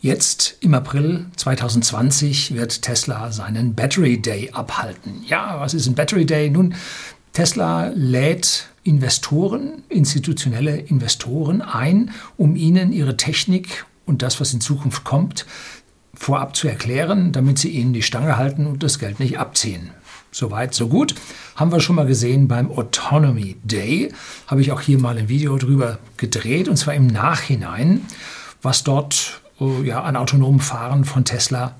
Jetzt im April 2020 wird Tesla seinen Battery Day abhalten. Ja, was ist ein Battery Day? Nun, Tesla lädt Investoren, institutionelle Investoren ein, um ihnen ihre Technik und das, was in Zukunft kommt, vorab zu erklären, damit sie ihnen die Stange halten und das Geld nicht abziehen. Soweit, so gut. Haben wir schon mal gesehen beim Autonomy Day. Habe ich auch hier mal ein Video drüber gedreht und zwar im Nachhinein, was dort ja, an autonomem Fahren von Tesla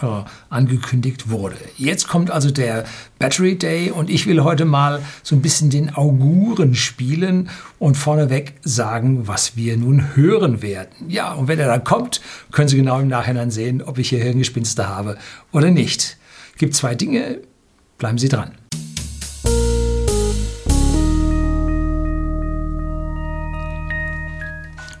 äh, angekündigt wurde. Jetzt kommt also der Battery Day und ich will heute mal so ein bisschen den Auguren spielen und vorneweg sagen, was wir nun hören werden. Ja, und wenn er dann kommt, können Sie genau im Nachhinein sehen, ob ich hier Hirngespinste habe oder nicht. Gibt zwei Dinge, bleiben Sie dran.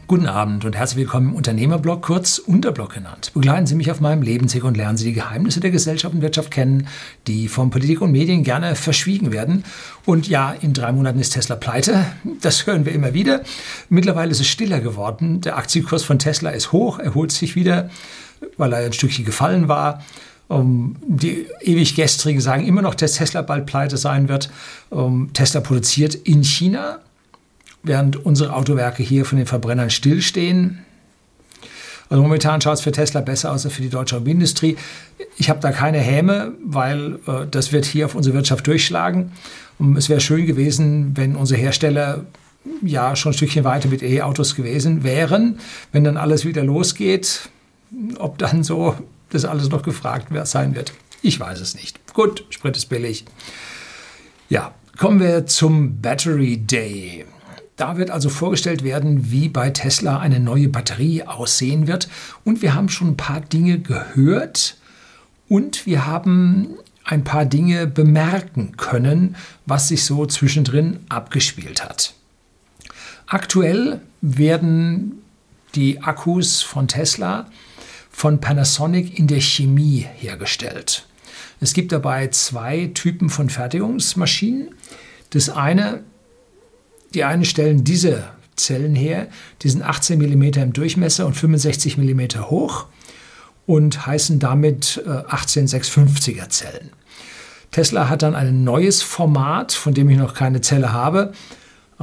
Guten Abend und herzlich willkommen im Unternehmerblog, kurz Unterblog genannt. Begleiten Sie mich auf meinem Lebensweg und lernen Sie die Geheimnisse der Gesellschaft und Wirtschaft kennen, die von Politik und Medien gerne verschwiegen werden. Und ja, in drei Monaten ist Tesla pleite. Das hören wir immer wieder. Mittlerweile ist es stiller geworden. Der Aktienkurs von Tesla ist hoch, erholt sich wieder, weil er ein Stückchen gefallen war. Um, die ewig Gestrigen sagen immer noch, dass Tesla bald pleite sein wird. Um, Tesla produziert in China während unsere Autowerke hier von den Verbrennern stillstehen. Also momentan schaut es für Tesla besser aus als für die deutsche Automobilindustrie. Ich habe da keine Häme, weil äh, das wird hier auf unsere Wirtschaft durchschlagen. Und es wäre schön gewesen, wenn unsere Hersteller ja schon ein Stückchen weiter mit E-Autos gewesen wären, wenn dann alles wieder losgeht. Ob dann so das alles noch gefragt sein wird, ich weiß es nicht. Gut, Sprit ist billig. Ja, kommen wir zum Battery Day. Da wird also vorgestellt werden, wie bei Tesla eine neue Batterie aussehen wird. Und wir haben schon ein paar Dinge gehört und wir haben ein paar Dinge bemerken können, was sich so zwischendrin abgespielt hat. Aktuell werden die Akkus von Tesla von Panasonic in der Chemie hergestellt. Es gibt dabei zwei Typen von Fertigungsmaschinen. Das eine die einen stellen diese Zellen her, die sind 18 mm im Durchmesser und 65 mm hoch und heißen damit 18650er Zellen. Tesla hat dann ein neues Format, von dem ich noch keine Zelle habe,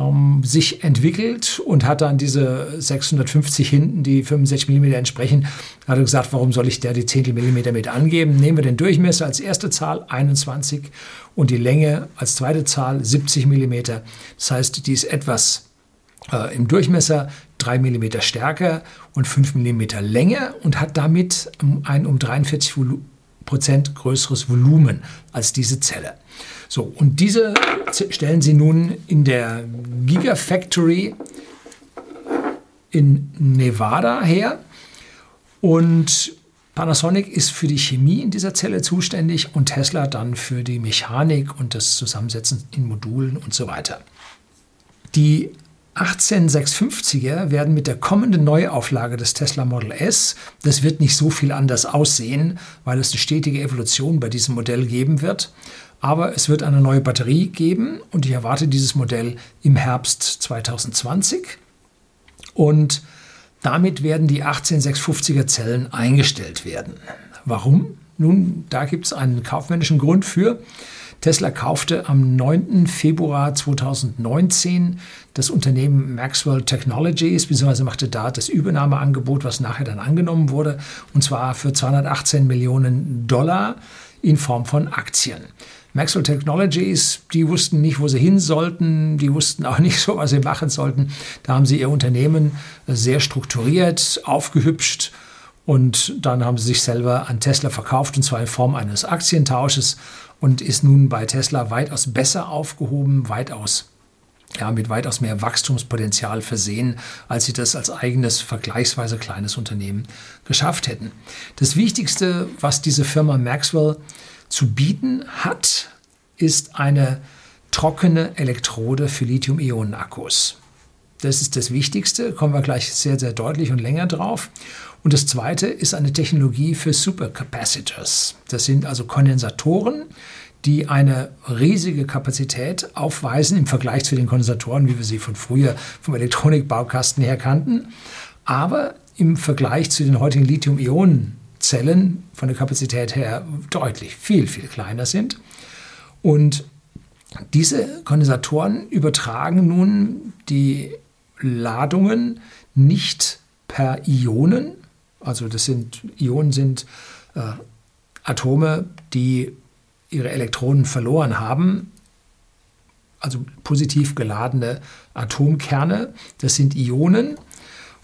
ähm, sich entwickelt und hat dann diese 650 hinten, die 65 mm entsprechen, hat er gesagt, warum soll ich da die Zehntel Millimeter mit angeben? Nehmen wir den Durchmesser als erste Zahl 21 und die Länge als zweite Zahl 70 mm. Das heißt, die ist etwas äh, im Durchmesser 3 mm stärker und 5 mm länger und hat damit ein um 43 Prozent größeres Volumen als diese Zelle. So, und diese stellen Sie nun in der Gigafactory in Nevada her. Und Panasonic ist für die Chemie in dieser Zelle zuständig und Tesla dann für die Mechanik und das Zusammensetzen in Modulen und so weiter. Die 18650er werden mit der kommenden Neuauflage des Tesla Model S, das wird nicht so viel anders aussehen, weil es eine stetige Evolution bei diesem Modell geben wird, aber es wird eine neue Batterie geben und ich erwarte dieses Modell im Herbst 2020. Und damit werden die 18650er Zellen eingestellt werden. Warum? Nun, da gibt es einen kaufmännischen Grund für. Tesla kaufte am 9. Februar 2019 das Unternehmen Maxwell Technologies, beziehungsweise machte da das Übernahmeangebot, was nachher dann angenommen wurde, und zwar für 218 Millionen Dollar in Form von Aktien. Maxwell Technologies, die wussten nicht, wo sie hin sollten, die wussten auch nicht so, was sie machen sollten. Da haben sie ihr Unternehmen sehr strukturiert, aufgehübscht und dann haben sie sich selber an Tesla verkauft und zwar in Form eines Aktientausches und ist nun bei Tesla weitaus besser aufgehoben, weitaus ja, mit weitaus mehr Wachstumspotenzial versehen, als sie das als eigenes, vergleichsweise kleines Unternehmen geschafft hätten. Das Wichtigste, was diese Firma Maxwell zu bieten hat, ist eine trockene Elektrode für Lithium-Ionen-Akkus. Das ist das Wichtigste, kommen wir gleich sehr, sehr deutlich und länger drauf. Und das zweite ist eine Technologie für Supercapacitors. Das sind also Kondensatoren, die eine riesige Kapazität aufweisen im Vergleich zu den Kondensatoren, wie wir sie von früher vom Elektronikbaukasten her kannten. Aber im Vergleich zu den heutigen Lithium-Ionen-Zellen von der Kapazität her deutlich viel, viel kleiner sind. Und diese Kondensatoren übertragen nun die Ladungen nicht per Ionen, also das sind Ionen sind äh, Atome, die ihre Elektronen verloren haben, also positiv geladene Atomkerne, das sind Ionen.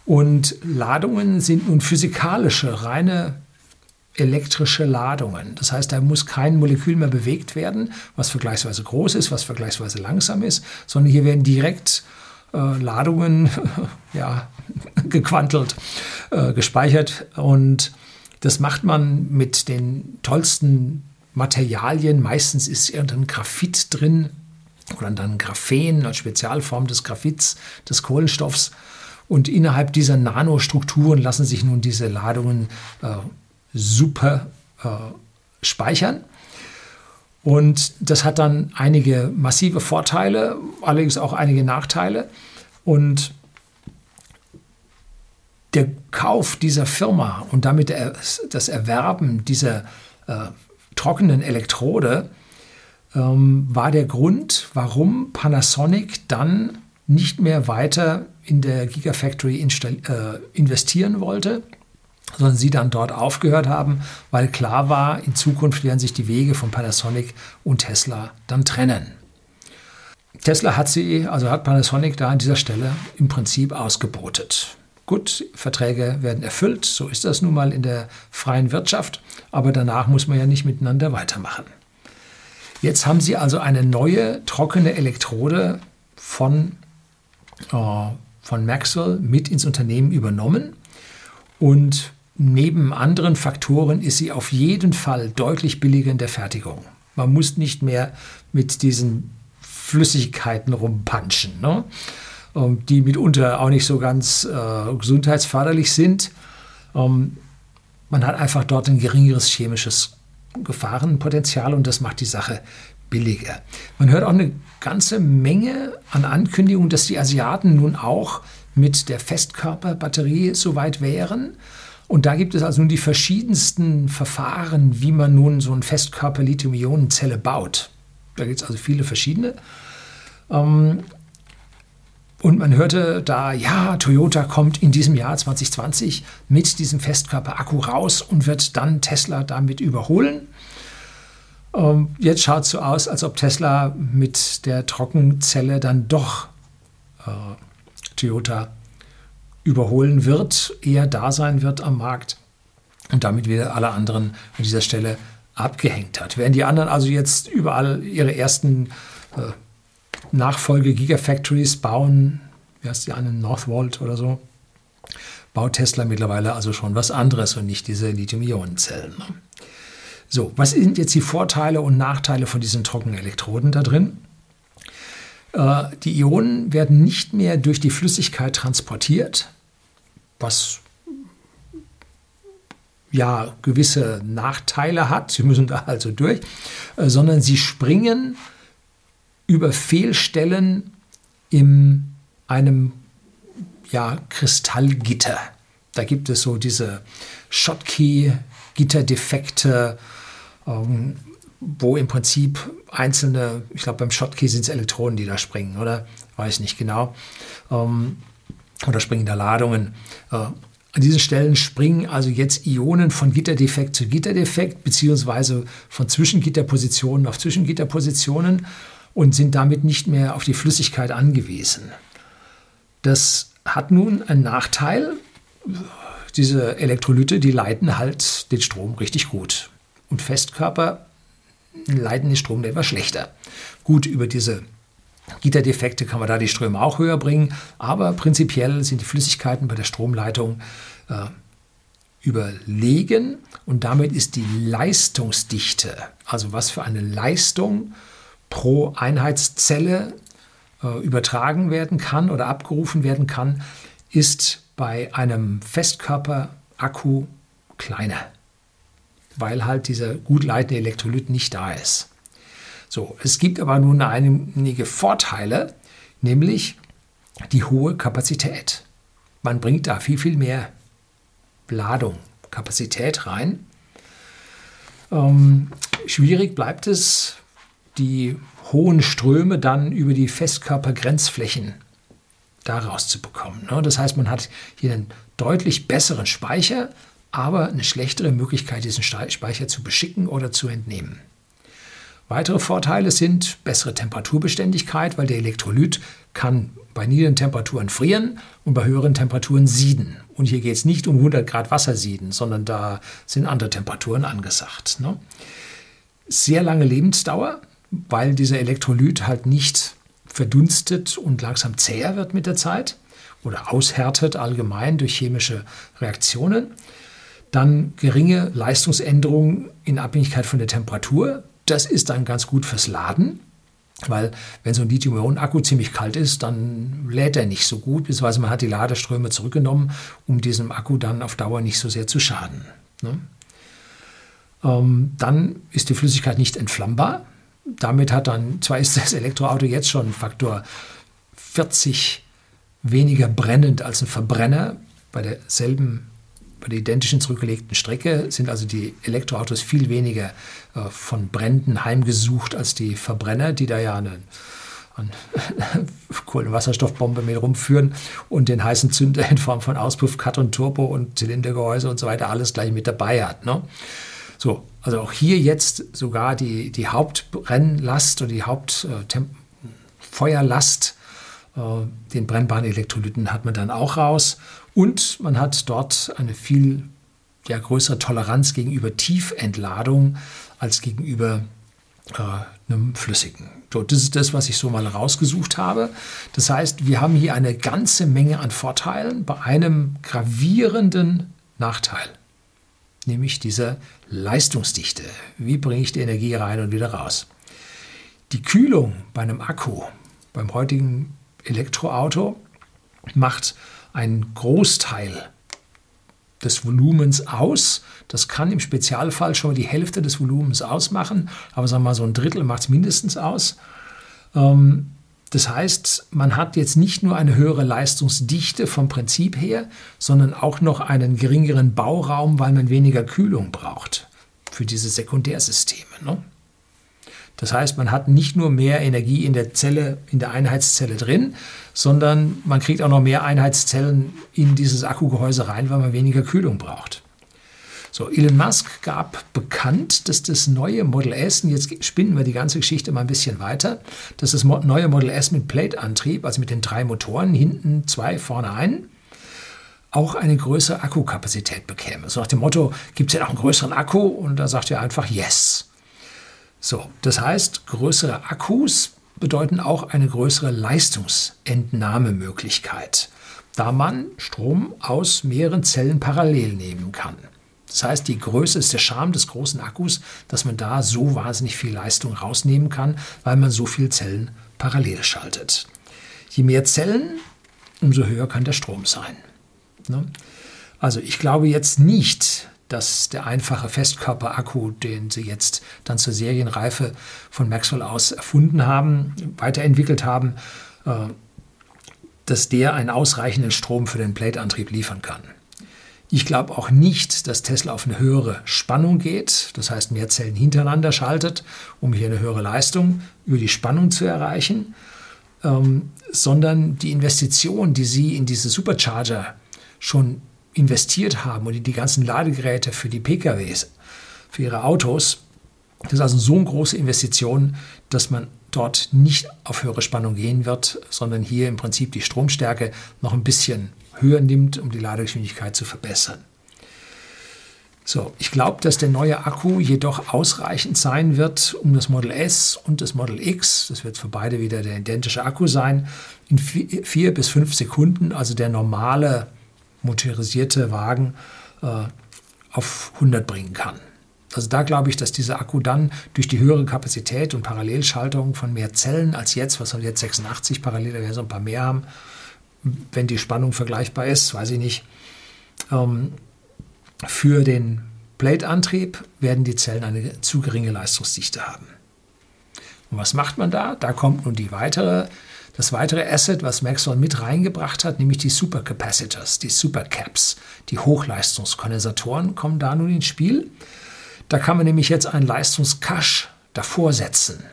Und Ladungen sind nun physikalische, reine elektrische Ladungen. Das heißt, da muss kein Molekül mehr bewegt werden, was vergleichsweise groß ist, was vergleichsweise langsam ist, sondern hier werden direkt äh, Ladungen ja, gequantelt, äh, gespeichert. Und das macht man mit den tollsten Materialien. Meistens ist irgendein Graphit drin oder dann Graphen als Spezialform des Graphits, des Kohlenstoffs. Und innerhalb dieser Nanostrukturen lassen sich nun diese Ladungen äh, super äh, speichern. Und das hat dann einige massive Vorteile, allerdings auch einige Nachteile. Und der Kauf dieser Firma und damit das Erwerben dieser äh, trockenen Elektrode ähm, war der Grund, warum Panasonic dann nicht mehr weiter in der Gigafactory äh, investieren wollte, sondern sie dann dort aufgehört haben, weil klar war, in Zukunft werden sich die Wege von Panasonic und Tesla dann trennen. Tesla hat sie, also hat Panasonic da an dieser Stelle im Prinzip ausgebotet. Gut, Verträge werden erfüllt, so ist das nun mal in der freien Wirtschaft, aber danach muss man ja nicht miteinander weitermachen. Jetzt haben sie also eine neue trockene Elektrode von, äh, von Maxwell mit ins Unternehmen übernommen und Neben anderen Faktoren ist sie auf jeden Fall deutlich billiger in der Fertigung. Man muss nicht mehr mit diesen Flüssigkeiten rumpanschen, ne? Ähm, die mitunter auch nicht so ganz äh, gesundheitsförderlich sind. Ähm, man hat einfach dort ein geringeres chemisches Gefahrenpotenzial und das macht die Sache billiger. Man hört auch eine ganze Menge an Ankündigungen, dass die Asiaten nun auch mit der Festkörperbatterie soweit wären. Und da gibt es also nun die verschiedensten Verfahren, wie man nun so ein Festkörper-Lithium-Ionen-Zelle baut. Da gibt es also viele verschiedene. Ähm, und man hörte da, ja, Toyota kommt in diesem Jahr 2020 mit diesem Festkörper-Akku raus und wird dann Tesla damit überholen. Ähm, jetzt schaut es so aus, als ob Tesla mit der Trockenzelle dann doch äh, Toyota überholen wird, eher da sein wird am Markt und damit wieder alle anderen an dieser Stelle abgehängt hat. Während die anderen also jetzt überall ihre ersten äh, Nachfolge Gigafactories bauen, wie heißt die eine, Northvolt oder so, baut Tesla mittlerweile also schon was anderes und nicht diese Lithium-Ionen-Zellen. So, was sind jetzt die Vorteile und Nachteile von diesen Trockenelektroden da drin? Äh, die Ionen werden nicht mehr durch die Flüssigkeit transportiert, was ja gewisse Nachteile hat, sie müssen da also durch, äh, sondern sie springen über Fehlstellen in einem ja, Kristallgitter. Da gibt es so diese Schottky-Gitterdefekte, ähm, wo im Prinzip einzelne, ich glaube beim Schottky sind es Elektronen, die da springen, oder? Weiß nicht genau. Ähm, oder springen da Ladungen. Äh, an diesen Stellen springen also jetzt Ionen von Gitterdefekt zu Gitterdefekt, beziehungsweise von Zwischengitterpositionen auf Zwischengitterpositionen und sind damit nicht mehr auf die Flüssigkeit angewiesen. Das hat nun einen Nachteil. Diese Elektrolyte, die leiten halt den Strom richtig gut. Und Festkörper leiten den Strom etwas schlechter. Gut, über diese Gitterdefekte kann man da die Ströme auch höher bringen, aber prinzipiell sind die Flüssigkeiten bei der Stromleitung äh, überlegen und damit ist die Leistungsdichte, also was für eine Leistung pro Einheitszelle äh, übertragen werden kann oder abgerufen werden kann, ist bei einem Festkörperakku kleiner, weil halt dieser gut leitende Elektrolyt nicht da ist. So, es gibt aber nun einige Vorteile, nämlich die hohe Kapazität. Man bringt da viel, viel mehr Ladung, Kapazität rein. Ähm, schwierig bleibt es, die hohen Ströme dann über die Festkörpergrenzflächen daraus zu bekommen. Ne? Das heißt, man hat hier einen deutlich besseren Speicher, aber eine schlechtere Möglichkeit, diesen Speicher zu beschicken oder zu entnehmen. Weitere Vorteile sind bessere Temperaturbeständigkeit, weil der Elektrolyt kann bei niedrigen Temperaturen frieren und bei höheren Temperaturen sieden. Und hier geht es nicht um 100 Grad Wasser sieden, sondern da sind andere Temperaturen angesagt. Ne? Sehr lange Lebensdauer, weil dieser Elektrolyt halt nicht verdunstet und langsam zäher wird mit der Zeit oder aushärtet allgemein durch chemische Reaktionen. Dann geringe Leistungsänderungen in Abhängigkeit von der Temperatur. Das ist dann ganz gut fürs Laden, weil wenn so ein Lithium-Ionen-Akku ziemlich kalt ist, dann lädt er nicht so gut, beziehungsweise man hat die Ladeströme zurückgenommen, um diesem Akku dann auf Dauer nicht so sehr zu schaden. Ne? Ähm, dann ist die Flüssigkeit nicht entflammbar. Damit hat dann, zwar ist das Elektroauto jetzt schon Faktor 40 weniger brennend als ein Verbrenner bei derselben bei der identischen zurückgelegten Strecke sind also die Elektroautos viel weniger äh, von Bränden heimgesucht als die Verbrenner, die da ja eine, eine Kohlenwasserstoffbombe mit rumführen und den heißen Zünder in Form von Auspuff, Cut und Turbo und Zylindergehäuse und so weiter alles gleich mit dabei hat. Ne? So, also auch hier jetzt sogar die, die Hauptbrennlast oder die Hauptfeuerlast, äh, äh, den brennbaren Elektrolyten hat man dann auch raus und man hat dort eine viel ja, größere Toleranz gegenüber Tiefentladung als gegenüber äh, einem flüssigen. Das ist das, was ich so mal rausgesucht habe. Das heißt, wir haben hier eine ganze Menge an Vorteilen bei einem gravierenden Nachteil, nämlich dieser Leistungsdichte. Wie bringe ich die Energie rein und wieder raus? Die Kühlung bei einem Akku, beim heutigen Elektroauto, macht einen Großteil des Volumens aus. Das kann im Spezialfall schon die Hälfte des Volumens ausmachen, aber sagen wir mal, so ein Drittel macht es mindestens aus. Ähm, das heißt, man hat jetzt nicht nur eine höhere Leistungsdichte vom Prinzip her, sondern auch noch einen geringeren Bauraum, weil man weniger Kühlung braucht für diese Sekundärsysteme. Ne? Das heißt, man hat nicht nur mehr Energie in der Zelle, in der Einheitszelle drin, sondern man kriegt auch noch mehr Einheitszellen in dieses Akkugehäuse rein, weil man weniger Kühlung braucht. So, Elon Musk gab bekannt, dass das neue Model S, und jetzt spinnen wir die ganze Geschichte mal ein bisschen weiter, dass das neue Model S mit Plate-Antrieb, also mit den drei Motoren, hinten zwei, vorne ein, auch eine größere Akkukapazität bekäme. So nach dem Motto, gibt es ja noch einen größeren Akku? Und da sagt er einfach Yes. So, das heißt, größere Akkus bedeuten auch eine größere Leistungsentnahmemöglichkeit, da man Strom aus mehreren Zellen parallel nehmen kann. Das heißt, die Größe ist der Charme des großen Akkus, dass man da so wahnsinnig viel Leistung rausnehmen kann, weil man so viele Zellen parallel schaltet. Je mehr Zellen, umso höher kann der Strom sein. Ne? Also ich glaube jetzt nicht, dass der einfache Festkörperakku, den sie jetzt dann zur Serienreife von Maxwell aus erfunden haben, weiterentwickelt haben, äh, dass der einen ausreichenden Strom für den Plate-Antrieb liefern kann. Ich glaube auch nicht, dass Tesla auf eine höhere Spannung geht, das heißt mehr Zellen hintereinander schaltet, um hier eine höhere Leistung über die Spannung zu erreichen, ähm, sondern die Investition, die sie in diese Supercharger schon investiert haben und in die ganzen Ladegeräte für die PKWs, für ihre Autos, das ist also so eine große Investition, dass man dort nicht auf höhere Spannung gehen wird, sondern hier im Prinzip die Stromstärke noch ein bisschen höher nimmt, um die Ladegeschwindigkeit zu verbessern. So, ich glaube, dass der neue Akku jedoch ausreichend sein wird, um das Model S und das Model X, das wird für beide wieder der identische Akku sein, in vier bis fünf Sekunden, also der normale motorisierte Wagen äh, auf 100 bringen kann. Also da glaube ich, dass dieser Akku dann durch die höhere Kapazität und Parallelschaltung von mehr Zellen als jetzt, was soll jetzt 86 parallel, da werden so ein paar mehr haben, wenn die Spannung vergleichbar ist, weiß ich nicht. Ähm, für den Plate-Antrieb werden die Zellen eine zu geringe Leistungsdichte haben. Und was macht man da? Da kommt nun die weitere Das weitere Asset, was Maxwell mit reingebracht hat, nämlich die Supercapacitors, die Supercaps, die Hochleistungskondensatoren, kommen da nun ins Spiel. Da kann man nämlich jetzt einen Leistungscache davor setzen.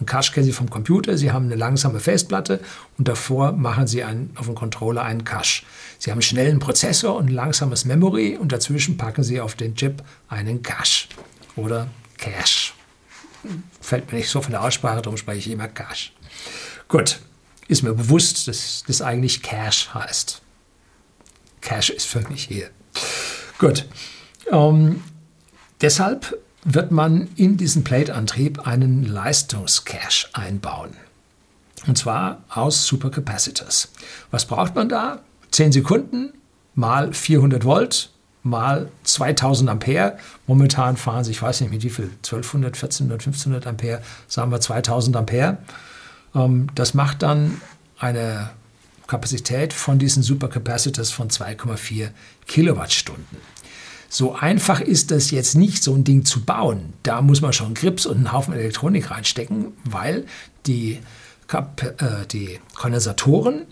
Ein Cache kennen Sie vom Computer. Sie haben eine langsame Festplatte und davor machen Sie einen, auf dem Controller einen Cache. Sie haben einen schnellen Prozessor und ein langsames Memory und dazwischen packen Sie auf den Chip einen Cache oder Cache. Fällt mir nicht so von der Aussprache, darum spreche ich immer Cache. Gut, ist mir bewusst, dass das eigentlich Cache heißt. Cache ist für mich hier. Gut. Ähm, deshalb wird man in diesen Plate-Antrieb einen Leistungscache einbauen. Und zwar aus Supercapacitors. Was braucht man da? 10 Sekunden mal 400 Volt mal 2000 Ampere. Momentan fahren sie, ich weiß nicht mit wie viel, 1200, 1400, 1500 Ampere, sagen wir 2000 Ampere. Ähm, das macht dann eine Kapazität von diesen Supercapacitors von 2,4 Kilowattstunden. So einfach ist das jetzt nicht, so ein Ding zu bauen. Da muss man schon Grips und einen Haufen Elektronik reinstecken, weil die, Kap äh, die Kondensatoren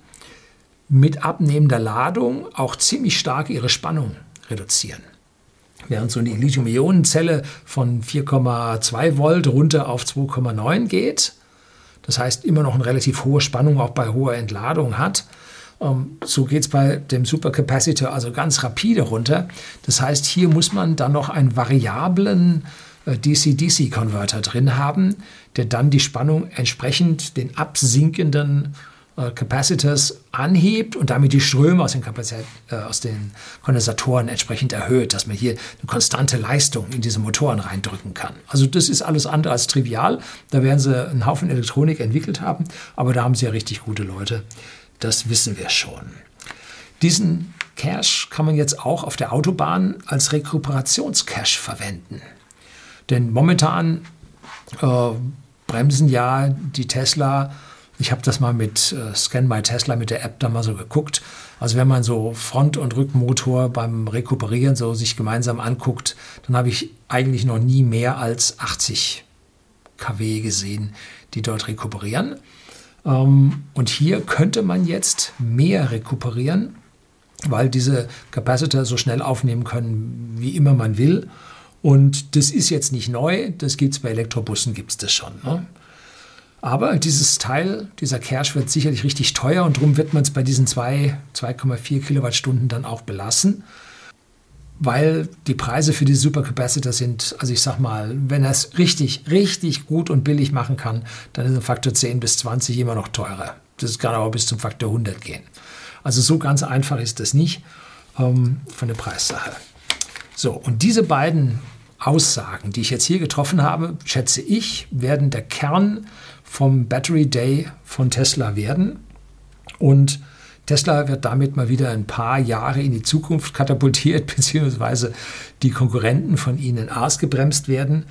mit abnehmender Ladung auch ziemlich stark ihre Spannung reduzieren. Während so eine Lithium-Ionen-Zelle von 4,2 Volt runter auf 2,9 geht, das heißt immer noch eine relativ hohe Spannung auch bei hoher Entladung hat, ähm, so geht es bei dem Supercapacitor also ganz rapide runter. Das heißt, hier muss man dann noch einen variablen äh, DC-DC-Konverter drin haben, der dann die Spannung entsprechend den absinkenden äh, Capacitors anhebt und damit die Ströme aus den, äh, aus den Kondensatoren entsprechend erhöht, dass man hier eine konstante Leistung in diese Motoren reindrücken kann. Also das ist alles andere als trivial. Da werden sie einen Haufen Elektronik entwickelt haben, aber da haben sie ja richtig gute Leute, das wissen wir schon. Diesen Cache kann man jetzt auch auf der Autobahn als Rekuperationscache verwenden. Denn momentan äh, bremsen ja die Tesla, ich habe das mal mit äh, Scan My Tesla mit der App da mal so geguckt. Also wenn man so Front- und Rückmotor beim Rekuperieren so sich gemeinsam anguckt, dann habe ich eigentlich noch nie mehr als 80 kW gesehen, die dort rekuperieren. Ähm, und hier könnte man jetzt mehr rekuperieren, weil diese Capacitor so schnell aufnehmen können, wie immer man will. Und das ist jetzt nicht neu, das gibt es bei Elektrobussen, gibt es das schon. Ne? Aber dieses Teil, dieser Cache wird sicherlich richtig teuer und darum wird man es bei diesen 2,4 Kilowattstunden dann auch belassen weil die Preise für die Supercapacitor sind, also ich sag mal, wenn er es richtig, richtig gut und billig machen kann, dann ist ein Faktor 10 bis 20 immer noch teurer. Das kann aber bis zum Faktor 100 gehen. Also so ganz einfach ist das nicht ähm, von der Preissache. So, und diese beiden Aussagen, die ich jetzt hier getroffen habe, schätze ich, werden der Kern vom Battery Day von Tesla werden. Und Tesla wird damit mal wieder ein paar Jahre in die Zukunft katapultiert, beziehungsweise die Konkurrenten von ihnen ausgebremst werden.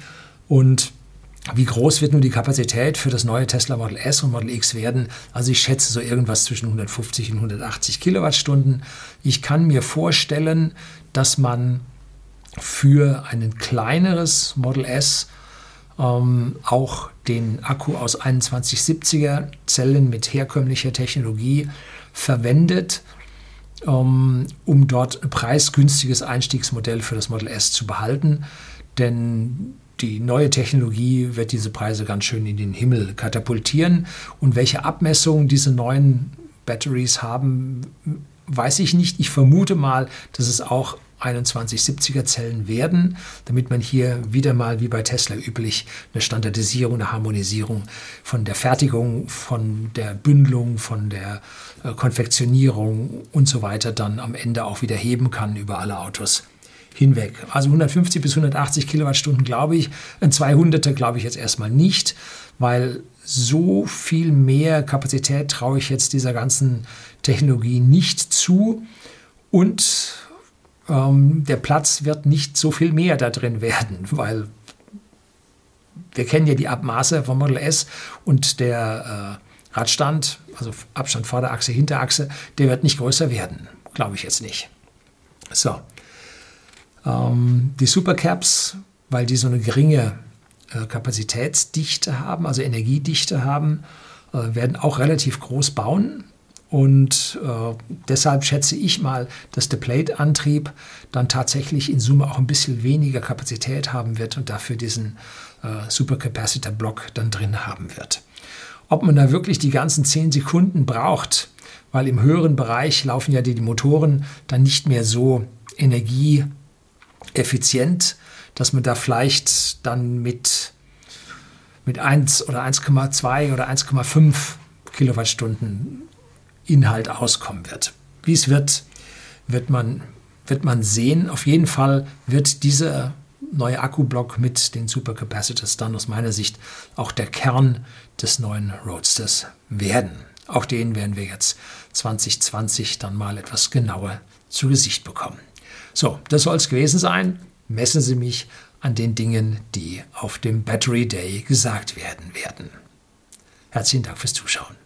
Und wie groß wird nun die Kapazität für das neue Tesla Model S und Model X werden? Also ich schätze so irgendwas zwischen 150 und 180 Kilowattstunden. Ich kann mir vorstellen, dass man für ein kleineres Model S ähm, auch den Akku aus 2170er Zellen mit herkömmlicher Technologie verwendet, um, um dort ein preisgünstiges Einstiegsmodell für das Model S zu behalten. Denn die neue Technologie wird diese Preise ganz schön in den Himmel katapultieren. Und welche Abmessungen diese neuen Batteries haben, weiß ich nicht. Ich vermute mal, dass es auch 2170er Zellen werden, damit man hier wieder mal wie bei Tesla üblich eine Standardisierung, eine Harmonisierung von der Fertigung, von der Bündelung, von der äh, Konfektionierung und so weiter dann am Ende auch wieder heben kann über alle Autos hinweg. Also 150 bis 180 Kilowattstunden glaube ich, ein 200er glaube ich jetzt erstmal nicht, weil so viel mehr Kapazität traue ich jetzt dieser ganzen Technologie nicht zu und ähm, der Platz wird nicht so viel mehr da drin werden, weil wir kennen ja die Abmaße vom Model S und der äh, Radstand, also Abstand Vorderachse, Hinterachse, der wird nicht größer werden, glaube ich jetzt nicht. So. Ähm, die Supercaps, weil die so eine geringe äh, Kapazitätsdichte haben, also Energiedichte haben, äh, werden auch relativ groß bauen. Und äh, deshalb schätze ich mal, dass der Plate-Antrieb dann tatsächlich in Summe auch ein bisschen weniger Kapazität haben wird und dafür diesen äh, Supercapacitor-Block dann drin haben wird. Ob man da wirklich die ganzen 10 Sekunden braucht, weil im höheren Bereich laufen ja die, die Motoren dann nicht mehr so energieeffizient, dass man da vielleicht dann mit, mit 1 oder 1,2 oder 1,5 Kilowattstunden Inhalt auskommen wird. Wie es wird, wird man, wird man sehen. Auf jeden Fall wird dieser neue Akkublock mit den Supercapacitors dann aus meiner Sicht auch der Kern des neuen Roadsters werden. Auch den werden wir jetzt 2020 dann mal etwas genauer zu Gesicht bekommen. So, das soll es gewesen sein. Messen Sie mich an den Dingen, die auf dem Battery Day gesagt werden werden. Herzlichen Dank fürs Zuschauen.